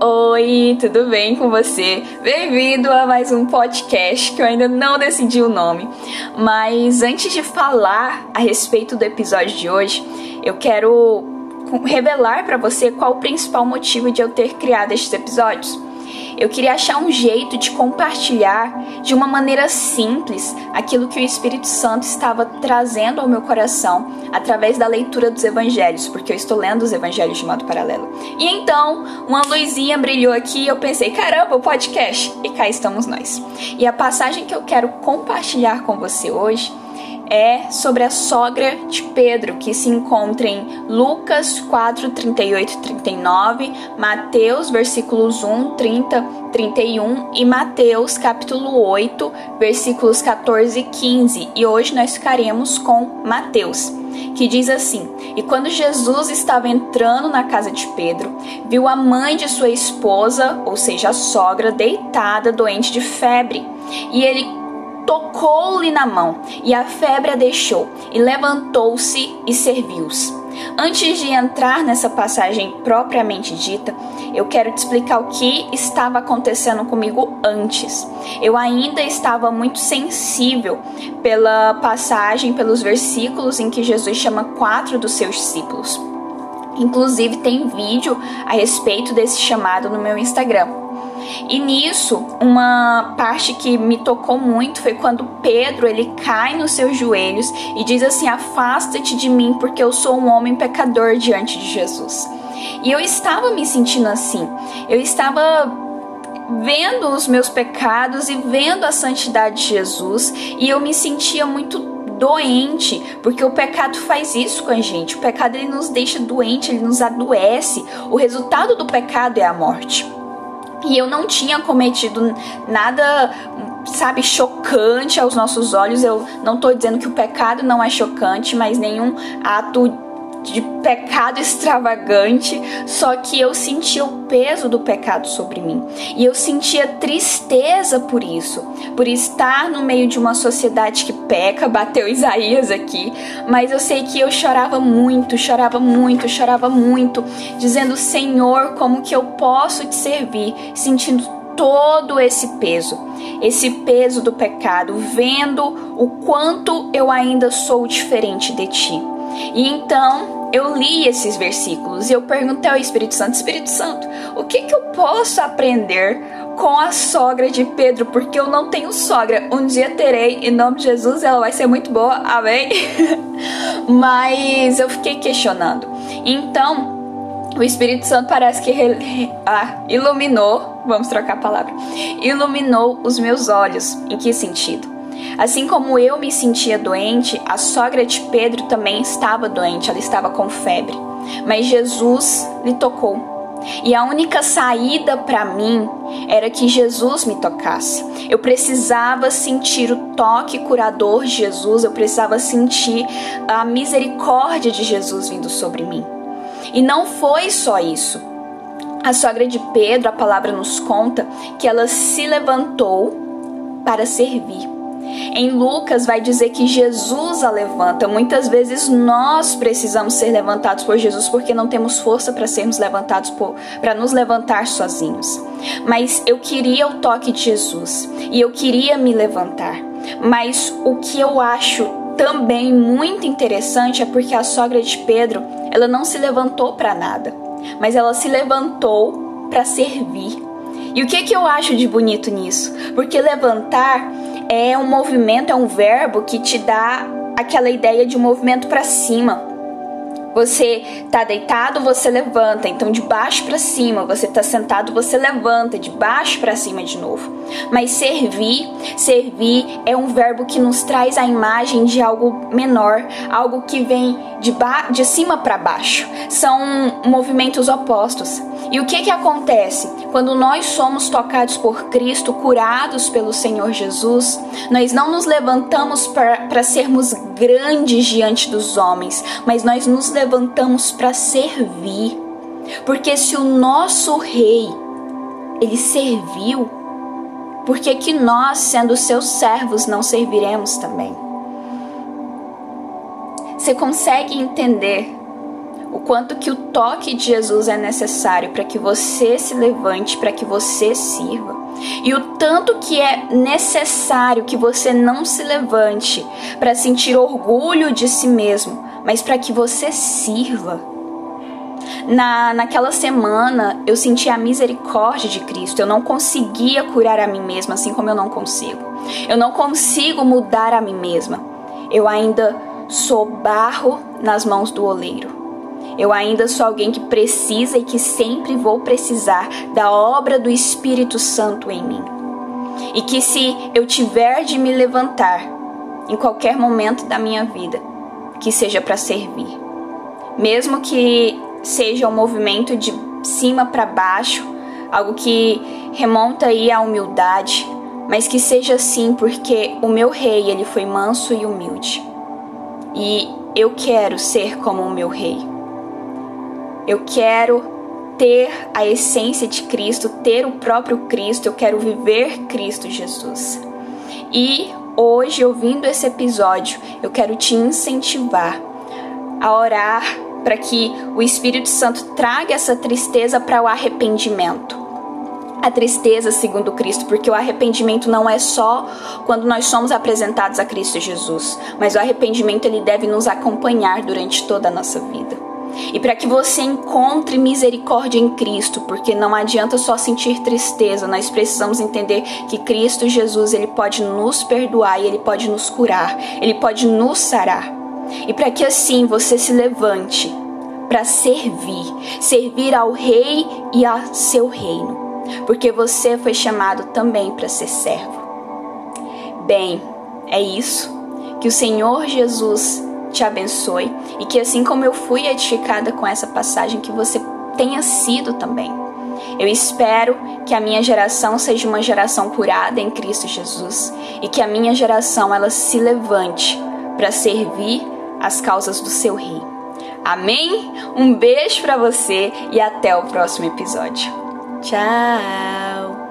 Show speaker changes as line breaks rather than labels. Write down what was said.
Oi, tudo bem com você? Bem-vindo a mais um podcast que eu ainda não decidi o nome. Mas antes de falar a respeito do episódio de hoje, eu quero revelar para você qual o principal motivo de eu ter criado estes episódios. Eu queria achar um jeito de compartilhar de uma maneira simples aquilo que o Espírito Santo estava trazendo ao meu coração através da leitura dos evangelhos, porque eu estou lendo os evangelhos de modo paralelo. E então, uma luzinha brilhou aqui e eu pensei, caramba, o podcast! E cá estamos nós. E a passagem que eu quero compartilhar com você hoje é sobre a sogra de Pedro, que se encontra em Lucas 4, 38 e 39, Mateus, versículos 1, 30, 31 e Mateus, capítulo 8, versículos 14 e 15. E hoje nós ficaremos com Mateus, que diz assim: E quando Jesus estava entrando na casa de Pedro, viu a mãe de sua esposa, ou seja, a sogra, deitada, doente de febre. E ele tocou-lhe na mão, e a febre a deixou, e levantou-se e serviu-os. Antes de entrar nessa passagem propriamente dita, eu quero te explicar o que estava acontecendo comigo antes. Eu ainda estava muito sensível pela passagem, pelos versículos em que Jesus chama quatro dos seus discípulos. Inclusive, tem vídeo a respeito desse chamado no meu Instagram. E nisso, uma parte que me tocou muito foi quando Pedro ele cai nos seus joelhos e diz assim: "Afasta-te de mim, porque eu sou um homem pecador diante de Jesus". E eu estava me sentindo assim. Eu estava vendo os meus pecados e vendo a santidade de Jesus, e eu me sentia muito doente, porque o pecado faz isso com a gente. O pecado ele nos deixa doente, ele nos adoece. O resultado do pecado é a morte. E eu não tinha cometido nada, sabe, chocante aos nossos olhos. Eu não estou dizendo que o pecado não é chocante, mas nenhum ato de pecado extravagante, só que eu sentia o peso do pecado sobre mim. E eu sentia tristeza por isso, por estar no meio de uma sociedade que peca, bateu Isaías aqui, mas eu sei que eu chorava muito, chorava muito, chorava muito, dizendo: "Senhor, como que eu posso te servir?", sentindo todo esse peso, esse peso do pecado, vendo o quanto eu ainda sou diferente de ti. E então eu li esses versículos e eu perguntei ao Espírito Santo: Espírito Santo, o que, que eu posso aprender com a sogra de Pedro? Porque eu não tenho sogra. Um dia terei, em nome de Jesus, ela vai ser muito boa, amém? Mas eu fiquei questionando. Então. O Espírito Santo parece que ah, iluminou, vamos trocar a palavra, iluminou os meus olhos. Em que sentido? Assim como eu me sentia doente, a sogra de Pedro também estava doente, ela estava com febre. Mas Jesus lhe tocou. E a única saída para mim era que Jesus me tocasse. Eu precisava sentir o toque curador de Jesus, eu precisava sentir a misericórdia de Jesus vindo sobre mim. E não foi só isso. A sogra de Pedro, a palavra nos conta que ela se levantou para servir. Em Lucas vai dizer que Jesus a levanta. Muitas vezes nós precisamos ser levantados por Jesus porque não temos força para sermos levantados para nos levantar sozinhos. Mas eu queria o toque de Jesus e eu queria me levantar. Mas o que eu acho também muito interessante é porque a sogra de Pedro, ela não se levantou para nada, mas ela se levantou para servir. E o que que eu acho de bonito nisso? Porque levantar é um movimento, é um verbo que te dá aquela ideia de um movimento para cima. Você tá deitado, você levanta, então de baixo para cima. Você tá sentado, você levanta, de baixo para cima de novo. Mas servir, servir é um verbo que nos traz a imagem de algo menor, algo que vem de, de cima para baixo. São movimentos opostos. E o que que acontece? Quando nós somos tocados por Cristo, curados pelo Senhor Jesus, nós não nos levantamos para sermos grandes diante dos homens, mas nós nos levantamos para servir. Porque se o nosso rei ele serviu, por que que nós, sendo seus servos, não serviremos também? Você consegue entender o quanto que o toque de Jesus é necessário para que você se levante, para que você sirva. E o tanto que é necessário que você não se levante para sentir orgulho de si mesmo, mas para que você sirva. Na, naquela semana eu senti a misericórdia de Cristo. Eu não conseguia curar a mim mesma, assim como eu não consigo. Eu não consigo mudar a mim mesma. Eu ainda sou barro nas mãos do oleiro. Eu ainda sou alguém que precisa e que sempre vou precisar da obra do Espírito Santo em mim. E que se eu tiver de me levantar em qualquer momento da minha vida, que seja para servir. Mesmo que seja um movimento de cima para baixo, algo que remonta aí à humildade, mas que seja assim porque o meu rei, ele foi manso e humilde. E eu quero ser como o meu rei. Eu quero ter a essência de Cristo, ter o próprio Cristo, eu quero viver Cristo Jesus. E hoje, ouvindo esse episódio, eu quero te incentivar a orar para que o Espírito Santo traga essa tristeza para o arrependimento. A tristeza segundo Cristo, porque o arrependimento não é só quando nós somos apresentados a Cristo Jesus, mas o arrependimento ele deve nos acompanhar durante toda a nossa vida e para que você encontre misericórdia em Cristo, porque não adianta só sentir tristeza, nós precisamos entender que Cristo Jesus, ele pode nos perdoar e ele pode nos curar, ele pode nos sarar. E para que assim você se levante para servir, servir ao rei e a seu reino, porque você foi chamado também para ser servo. Bem, é isso. Que o Senhor Jesus te abençoe e que assim como eu fui edificada com essa passagem, que você tenha sido também. Eu espero que a minha geração seja uma geração curada em Cristo Jesus e que a minha geração ela se levante para servir as causas do seu rei. Amém? Um beijo para você e até o próximo episódio. Tchau.